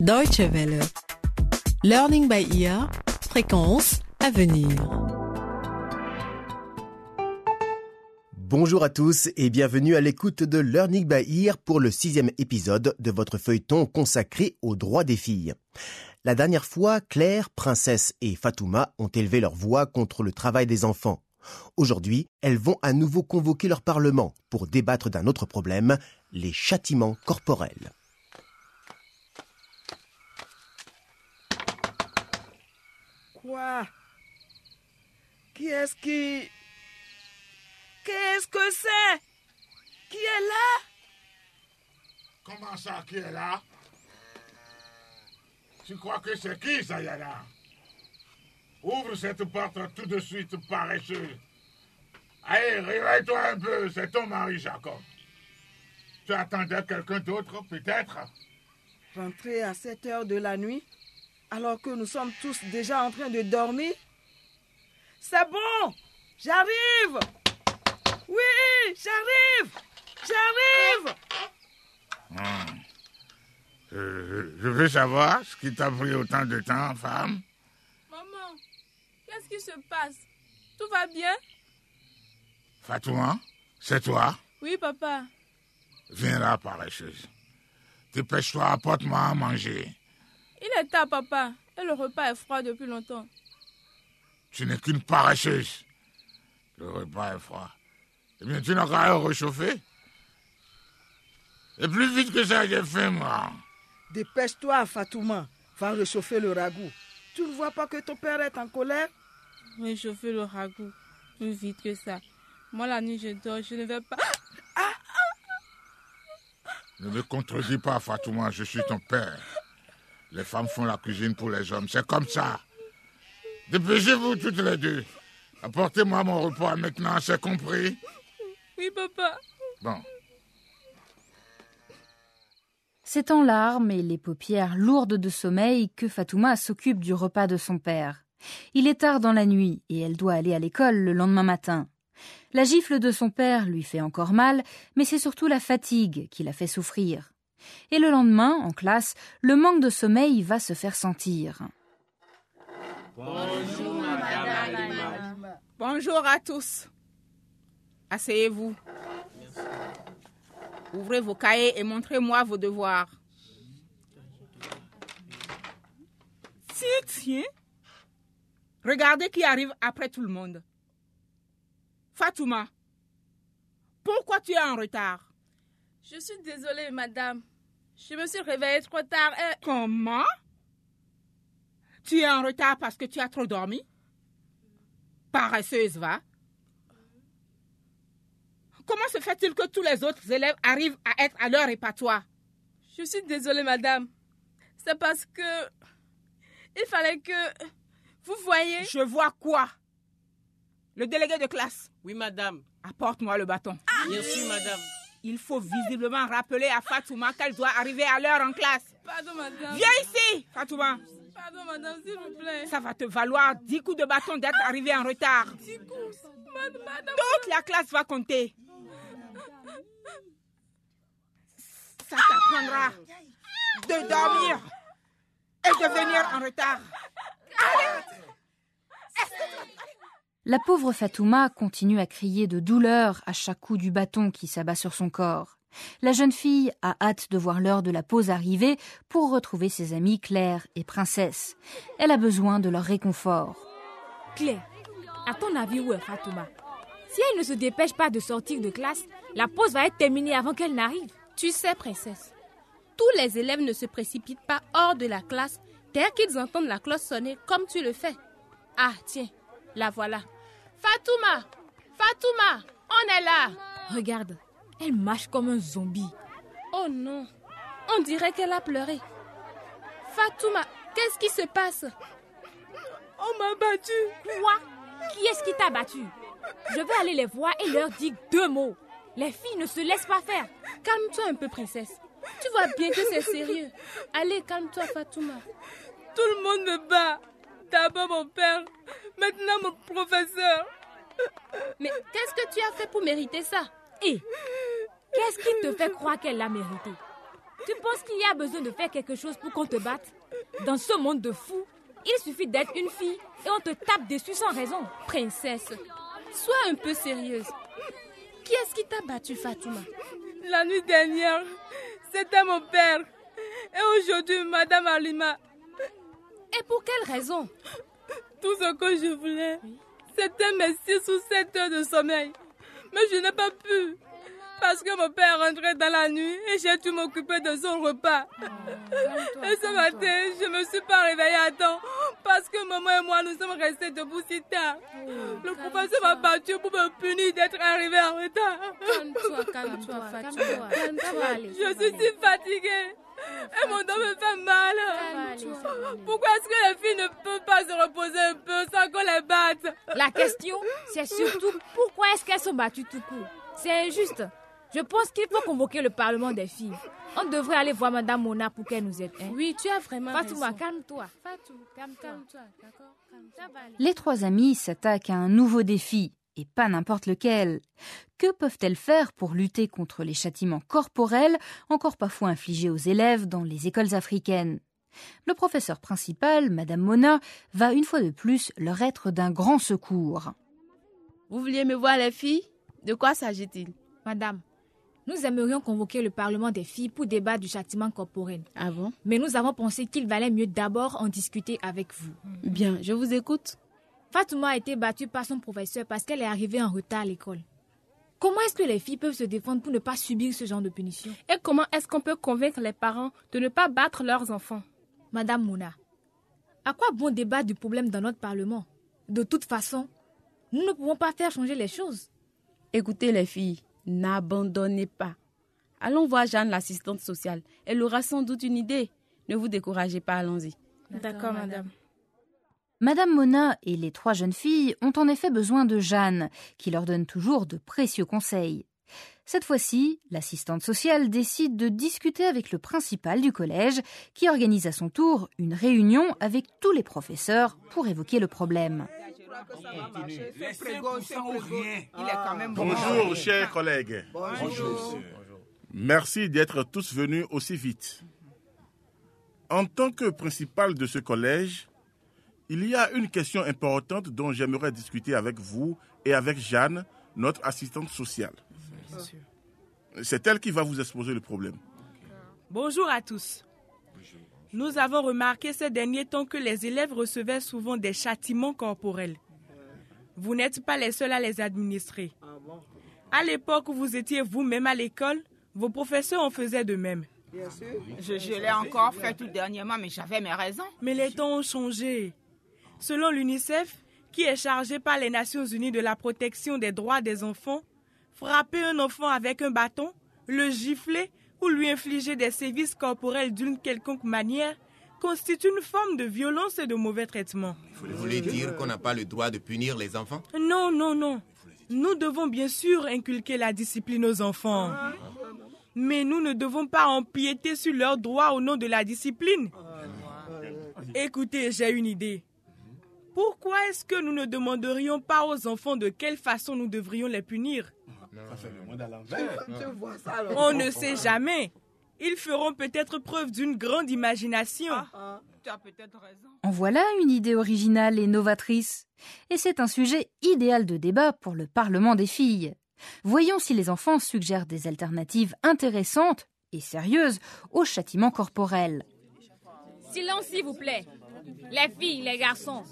Deutsche Welle. Learning by ear. Fréquence à venir. Bonjour à tous et bienvenue à l'écoute de Learning by Ear pour le sixième épisode de votre feuilleton consacré aux droits des filles. La dernière fois, Claire, Princesse et Fatouma ont élevé leur voix contre le travail des enfants. Aujourd'hui, elles vont à nouveau convoquer leur parlement pour débattre d'un autre problème, les châtiments corporels. Qui est-ce qui... Qu'est-ce que c'est? Qui est là? Comment ça, qui est là? Tu crois que c'est qui, Sayana Ouvre cette porte tout de suite, paresseux. Allez, réveille-toi un peu, c'est ton mari, Jacob. Tu attendais quelqu'un d'autre, peut-être? Rentrer à 7 heures de la nuit? Alors que nous sommes tous déjà en train de dormir C'est bon J'arrive Oui, j'arrive J'arrive Hmm. Euh, Je veux savoir ce qui t'a pris autant de temps, femme. Maman, qu'est-ce qui se passe? Tout va bien? Fatouma, c'est toi? Oui, papa. Viens là, paresseuse. Dépêche-toi, apporte-moi à manger. Il est tard, papa. Et le repas est froid depuis longtemps. Tu n'es qu'une paresseuse. Le repas est froid. Eh bien, tu n'as qu'à le réchauffer. Et plus vite que ça, j'ai faim, moi. Dépêche-toi, Fatouma. Va réchauffer le ragoût. Tu ne vois pas que ton père est en colère? Réchauffer le ragoût. Plus vite que ça. Moi, la nuit, je dors. Je ne vais pas. Ne me contredis pas, Fatouma, je suis ton père. Les femmes font la cuisine pour les hommes, c'est comme ça. Dépêchez-vous toutes les deux. Apportez-moi mon repas maintenant, c'est compris? Oui, papa. Bon, C'est en larmes et les paupières lourdes de sommeil que Fatouma s'occupe du repas de son père. Il est tard dans la nuit et elle doit aller à l'école le lendemain matin. La gifle de son père lui fait encore mal, mais c'est surtout la fatigue qui la fait souffrir. Et le lendemain, en classe, le manque de sommeil va se faire sentir. Bonjour à tous. Asseyez-vous. Ouvrez vos cahiers et montrez-moi vos devoirs. Tiens, tiens. Regardez qui arrive après tout le monde. Fatouma, pourquoi tu es en retard? Je suis désolée, madame. Je me suis réveillée trop tard et... Comment? Tu es en retard parce que tu as trop dormi? Paresseuse, va. Comment se fait-il que tous les autres élèves arrivent à être à l'heure et pas toi? Je suis désolée, madame. C'est parce que... Il fallait que... Vous voyez Je vois quoi? Le délégué de classe, Oui, madame. apporte-moi le bâton. Bien sûr, madame. Il faut visiblement rappeler à Fatouma qu'elle doit arriver à l'heure en classe. Pardon, madame. Viens ici, Fatouma. Pardon, madame, s'il vous plaît. Ça va te valoir 10 coups de bâton d'être arrivé en retard. Madame, madame. Toute la classe va compter. Ça t'apprendra de dormir et de venir en retard. La pauvre Fatouma continue à crier de douleur à chaque coup du bâton qui s'abat sur son corps. La jeune fille a hâte de voir l'heure de la pause arriver pour retrouver ses amies Claire et Princesse. Elle a besoin de leur réconfort. Claire, à ton avis, où est Fatouma? Si elle ne se dépêche pas de sortir de classe, la pause va être terminée avant qu'elle n'arrive. Tu sais, princesse, tous les élèves ne se précipitent pas hors de la classe dès qu'ils entendent la cloche sonner comme tu le fais. Ah, tiens, la voilà. Fatouma Fatouma On est là Regarde, elle marche comme un zombie. Oh non On dirait qu'elle a pleuré. Fatouma, qu'est-ce qui se passe? On m'a battu. Quoi? Qui est-ce qui t'a battu? Je vais aller les voir et leur dire deux mots. Les filles ne se laissent pas faire. Calme-toi un peu, princesse. Tu vois bien que c'est sérieux. Allez, calme-toi, Fatouma. Tout le monde me bat. D'abord mon père, maintenant mon professeur. Mais qu'est-ce que tu as fait pour mériter ça? Et qu'est-ce qui te fait croire qu'elle l'a mérité? Tu penses penses qu'il y a besoin de faire quelque chose pour qu'on te batte? Dans ce monde de fous, il suffit d'être une fille et on te tape dessus sans raison. Princesse, sois un peu sérieuse. Qui est-ce qui t'a battu, Fatouma? La nuit dernière, c'était mon père. Et aujourd'hui, Madame Alima. Et pour quelle raison? Tout ce que je voulais, c'était mes 6 ou 7 heures de sommeil. Mais je n'ai pas pu. Parce que mon père rentrait dans la nuit et j'ai dû m'occuper de son repas. et ce matin, je ne me suis pas réveillée à temps parce que maman et moi, nous sommes restés debout si tard. Le professeur m'a battu pour me punir d'être arrivé en retard. Calme-toi, calme-toi. Calme-toi, Je suis si fatiguée. Et mon dos me fait mal. Pourquoi est-ce que les filles ne peuvent pas se reposer un peu sans qu'on les batte? La question, c'est surtout pourquoi est-ce qu'elles sont battues tout court? C'est injuste. Je pense qu'il faut convoquer le Parlement des filles. On devrait aller voir Madame Mona pour qu'elle nous aide. hein. Oui, tu as vraiment Fatouma, raison. calme-toi. Fatou, calme-toi, d'accord? Les trois amies s'attaquent à un nouveau défi, et pas n'importe lequel. Que peuvent-elles faire pour lutter contre les châtiments corporels, encore parfois infligés aux élèves dans les écoles africaines? Le professeur principal, Madame Mona, va une fois de plus leur être d'un grand secours. Vous vouliez me voir, les filles? De quoi s'agit-il? Madame, nous aimerions convoquer le Parlement des filles pour débattre du châtiment corporel. Ah bon? Mais nous avons pensé qu'il valait mieux d'abord en discuter avec vous. Bien, je vous écoute. Fatouma a été battue par son professeur parce qu'elle est arrivée en retard à l'école. Comment est-ce que les filles peuvent se défendre pour ne pas subir ce genre de punition? Et comment est-ce qu'on peut convaincre les parents de ne pas battre leurs enfants? Madame Mouna, à quoi bon débattre du problème dans notre Parlement? De toute façon, nous ne pouvons pas faire changer les choses. Écoutez, les filles, n'abandonnez pas. Allons voir Jeanne, l'assistante sociale. Elle aura sans doute une idée. Ne vous découragez pas, allons-y. D'accord, madame. Madame Mona et les trois jeunes filles ont en effet besoin de Jeanne, qui leur donne toujours de précieux conseils. Cette fois-ci, l'assistante sociale décide de discuter avec le principal du collège, qui organise à son tour une réunion avec tous les professeurs pour évoquer le problème. Bonjour, chers collègues. Merci d'être tous venus aussi vite. En tant que principal de ce collège, il y a une question importante dont j'aimerais discuter avec vous et avec Jeanne, notre assistante sociale. C'est elle qui va vous exposer le problème. Bonjour à tous. Nous avons remarqué ces derniers temps que les élèves recevaient souvent des châtiments corporels. Vous n'êtes pas les seuls à les administrer. À l'époque où vous étiez vous-même à l'école, vos professeurs en faisaient de même. Je, je l'ai encore fait tout dernièrement, mais j'avais mes raisons. Mais les temps ont changé. Selon l'UNICEF, qui est chargé par les Nations Unies de la protection des droits des enfants, frapper un enfant avec un bâton, le gifler ou lui infliger des sévices corporels d'une quelconque manière constitue une forme de violence et de mauvais traitement. Vous voulez dire qu'on n'a pas le droit de punir les enfants? Non, non, non. Nous devons bien sûr inculquer la discipline aux enfants. Mais nous ne devons pas empiéter sur leurs droits au nom de la discipline. Écoutez, j'ai une idée. Pourquoi est-ce que nous ne demanderions pas aux enfants de quelle façon nous devrions les punir? On ne sait jamais. Ils feront peut-être preuve d'une grande imagination. Tu as peut-être raison. En voilà une idée originale et novatrice. Et c'est un sujet idéal de débat pour le Parlement des filles. Voyons si les enfants suggèrent des alternatives intéressantes et sérieuses au châtiment corporel. Silence, s'il vous plaît. Les filles, les garçons.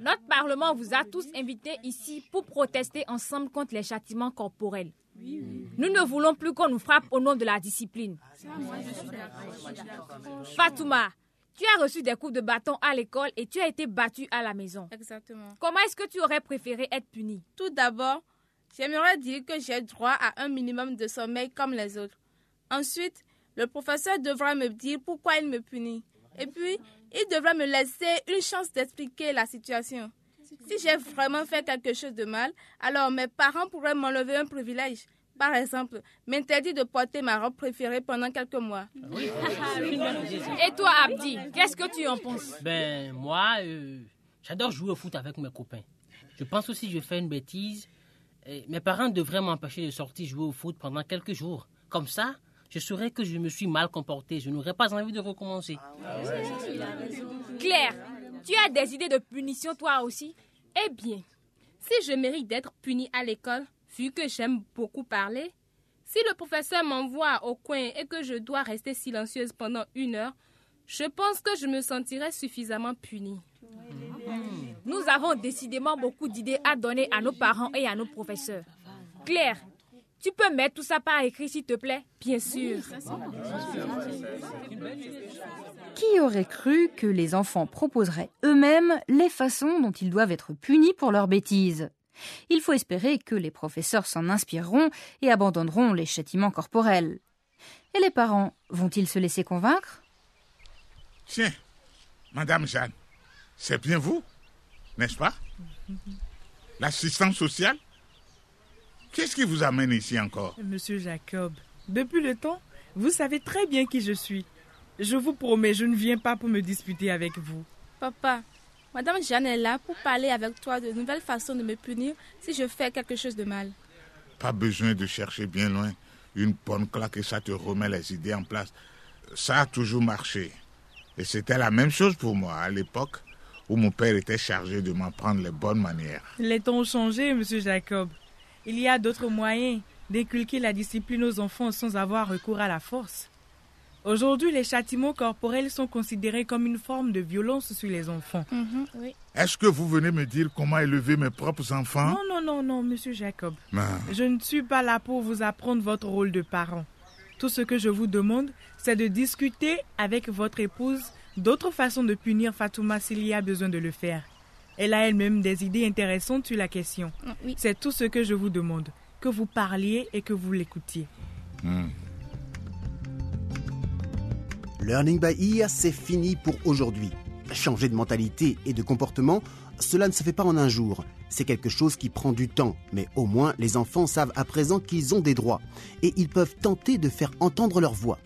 Notre Parlement vous a tous invités ici pour protester ensemble contre les châtiments corporels. Nous ne voulons plus qu'on nous frappe au nom de la discipline. Fatouma, tu as reçu des coups de bâton à l'école et tu as été battue à la maison. Exactement. Comment est-ce que tu aurais préféré être punie Tout d'abord, j'aimerais dire que j'ai droit à un minimum de sommeil comme les autres. Ensuite, le professeur devra me dire pourquoi il me punit. Et puis, il devra me laisser une chance d'expliquer la situation. Si j'ai vraiment fait quelque chose de mal, alors mes parents pourraient m'enlever un privilège. Par exemple, m'interdire de porter ma robe préférée pendant quelques mois. Et toi, Abdi, qu'est-ce que tu en penses? Ben, moi, euh, j'adore jouer au foot avec mes copains. Je pense aussi que je fais une bêtise. Et mes parents devraient m'empêcher de sortir jouer au foot pendant quelques jours. Comme ça, je saurais que je me suis mal comporté. Je n'aurais pas envie de recommencer. Claire, tu as des idées de punition toi aussi? Eh bien, si je mérite d'être punie à l'école, vu que j'aime beaucoup parler, si le professeur m'envoie au coin et que je dois rester silencieuse pendant une heure, je pense que je me sentirai suffisamment punie. Nous avons décidément beaucoup d'idées à donner à nos parents et à nos professeurs. Claire, tu peux mettre tout ça par écrit, s'il te plaît? Bien sûr. Qui aurait cru que les enfants proposeraient eux-mêmes les façons dont ils doivent être punis pour leurs bêtises? Il faut espérer que les professeurs s'en inspireront et abandonneront les châtiments corporels. Et les parents vont-ils se laisser convaincre? Tiens, Madame Jeanne, c'est bien vous, n'est-ce pas? L'assistante sociale? Qu'est-ce qui vous amène ici encore? Monsieur Jacob, depuis le temps, vous savez très bien qui je suis. Je vous promets, je ne viens pas pour me disputer avec vous. Papa, Madame Jeanne est là pour parler avec toi de nouvelles façons de me punir si je fais quelque chose de mal. Pas besoin de chercher bien loin. Une bonne claque et ça te remet les idées en place. Ça a toujours marché. Et c'était la même chose pour moi à l'époque où mon père était chargé de m'apprendre les bonnes manières. Les temps ont changé, monsieur Jacob. Il y a d'autres moyens d'inculquer la discipline aux enfants sans avoir recours à la force. Aujourd'hui, les châtiments corporels sont considérés comme une forme de violence sur les enfants. Mhm, oui. Est-ce que vous venez me dire comment élever mes propres enfants? Non, non, non, non, monsieur Jacob. Ah. Je ne suis pas là pour vous apprendre votre rôle de parent. Tout ce que je vous demande, c'est de discuter avec votre épouse d'autres façons de punir Fatouma s'il y a besoin de le faire. Elle a elle-même des idées intéressantes sur la question. Oui. C'est tout ce que je vous demande, que vous parliez et que vous l'écoutiez. Hmm. Learning by Ear, c'est fini pour aujourd'hui. Changer de mentalité et de comportement, cela ne se fait pas en un jour. C'est quelque chose qui prend du temps, mais au moins les enfants savent à présent qu'ils ont des droits et ils peuvent tenter de faire entendre leur voix.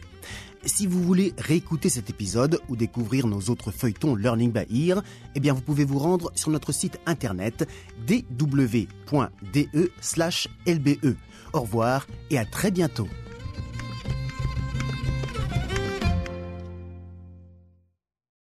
Si vous voulez réécouter cet épisode ou découvrir nos autres feuilletons Learning by Ear, eh vous pouvez vous rendre sur notre site internet dw.de/lbe. Au revoir et à très bientôt.